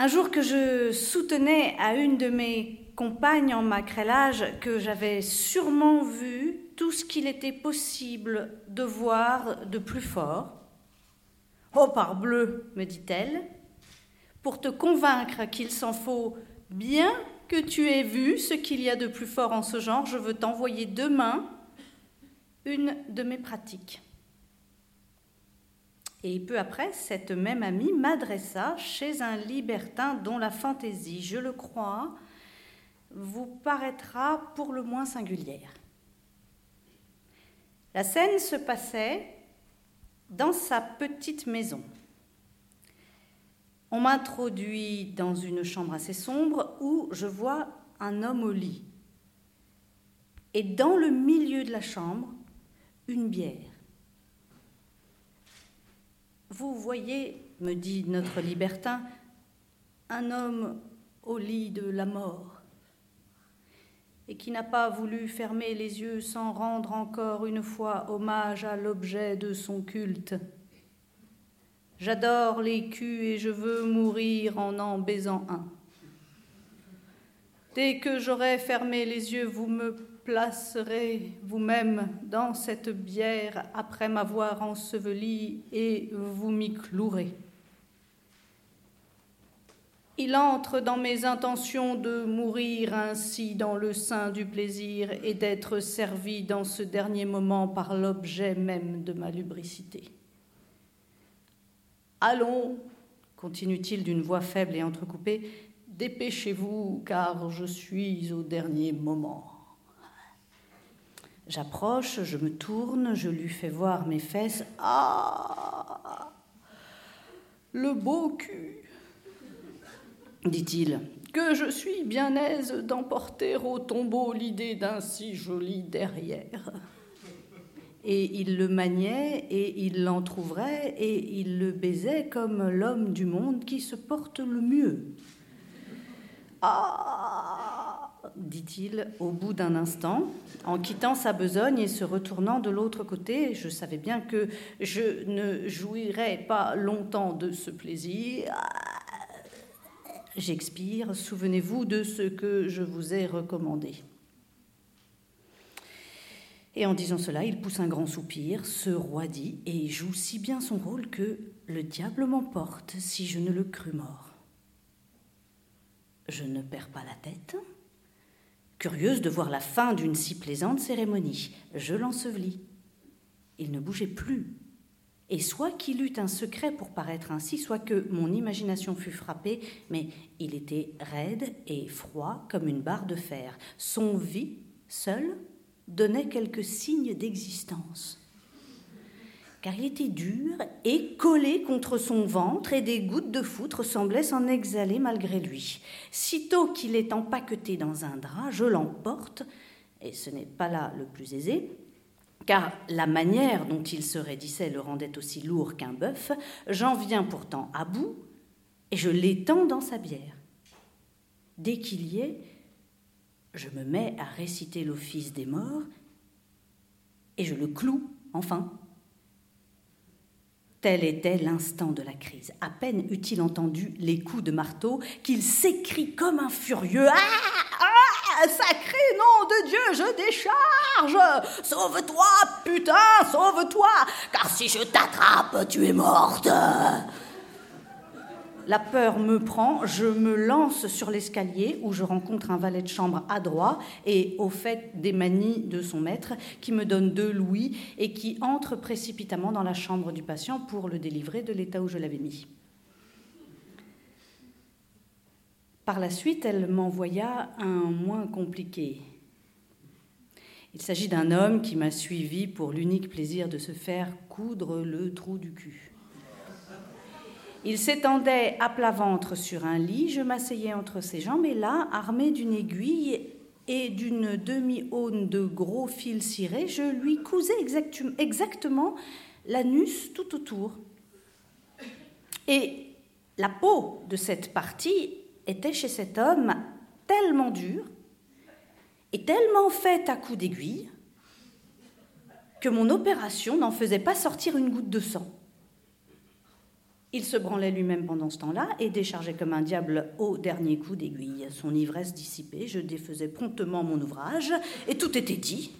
Un jour que je soutenais à une de mes compagnes en macrélage que j'avais sûrement vu tout ce qu'il était possible de voir de plus fort. Oh, parbleu, me dit-elle, pour te convaincre qu'il s'en faut bien que tu aies vu ce qu'il y a de plus fort en ce genre, je veux t'envoyer demain une de mes pratiques. Et peu après, cette même amie m'adressa chez un libertin dont la fantaisie, je le crois, vous paraîtra pour le moins singulière. La scène se passait dans sa petite maison. On m'introduit dans une chambre assez sombre où je vois un homme au lit. Et dans le milieu de la chambre, une bière. Vous voyez, me dit notre libertin, un homme au lit de la mort et qui n'a pas voulu fermer les yeux sans rendre encore une fois hommage à l'objet de son culte. J'adore les culs et je veux mourir en en baisant un. Dès que j'aurai fermé les yeux, vous me placerez vous-même dans cette bière après m'avoir enseveli et vous m'y clouerez. Il entre dans mes intentions de mourir ainsi dans le sein du plaisir et d'être servi dans ce dernier moment par l'objet même de ma lubricité. Allons, continue-t-il d'une voix faible et entrecoupée, dépêchez-vous car je suis au dernier moment. J'approche, je me tourne, je lui fais voir mes fesses. Ah Le beau cul dit-il, que je suis bien aise d'emporter au tombeau l'idée d'un si joli derrière. Et il le maniait, et il l'entr'ouvrait, et il le baisait comme l'homme du monde qui se porte le mieux. Ah dit-il au bout d'un instant, en quittant sa besogne et se retournant de l'autre côté. Je savais bien que je ne jouirais pas longtemps de ce plaisir. J'expire, souvenez-vous de ce que je vous ai recommandé. Et en disant cela, il pousse un grand soupir, se roidit et joue si bien son rôle que le diable m'emporte si je ne le crus mort. Je ne perds pas la tête, Curieuse de voir la fin d'une si plaisante cérémonie, je l'ensevelis. Il ne bougeait plus. Et soit qu'il eût un secret pour paraître ainsi, soit que mon imagination fût frappée, mais il était raide et froid comme une barre de fer. Son vie, seul, donnait quelques signes d'existence car il était dur et collé contre son ventre, et des gouttes de foutre semblaient s'en exhaler malgré lui. Sitôt qu'il est empaqueté dans un drap, je l'emporte, et ce n'est pas là le plus aisé, car la manière dont il se raidissait le rendait aussi lourd qu'un bœuf, j'en viens pourtant à bout, et je l'étends dans sa bière. Dès qu'il y est, je me mets à réciter l'office des morts, et je le cloue, enfin. Tel était l'instant de la crise. À peine eut-il entendu les coups de marteau qu'il s'écrie comme un furieux. Ah Ah Sacré nom de Dieu, je décharge. Sauve-toi, putain, sauve-toi Car si je t'attrape, tu es morte la peur me prend, je me lance sur l'escalier où je rencontre un valet de chambre adroit et au fait des manies de son maître qui me donne deux louis et qui entre précipitamment dans la chambre du patient pour le délivrer de l'état où je l'avais mis. Par la suite, elle m'envoya un moins compliqué. Il s'agit d'un homme qui m'a suivi pour l'unique plaisir de se faire coudre le trou du cul. Il s'étendait à plat ventre sur un lit, je m'asseyais entre ses jambes et là, armé d'une aiguille et d'une demi-aune de gros fils cirés, je lui cousais exactement l'anus tout autour. Et la peau de cette partie était chez cet homme tellement dure et tellement faite à coups d'aiguille que mon opération n'en faisait pas sortir une goutte de sang. Il se branlait lui-même pendant ce temps-là et déchargeait comme un diable au dernier coup d'aiguille. Son ivresse dissipée, je défaisais promptement mon ouvrage et tout était dit.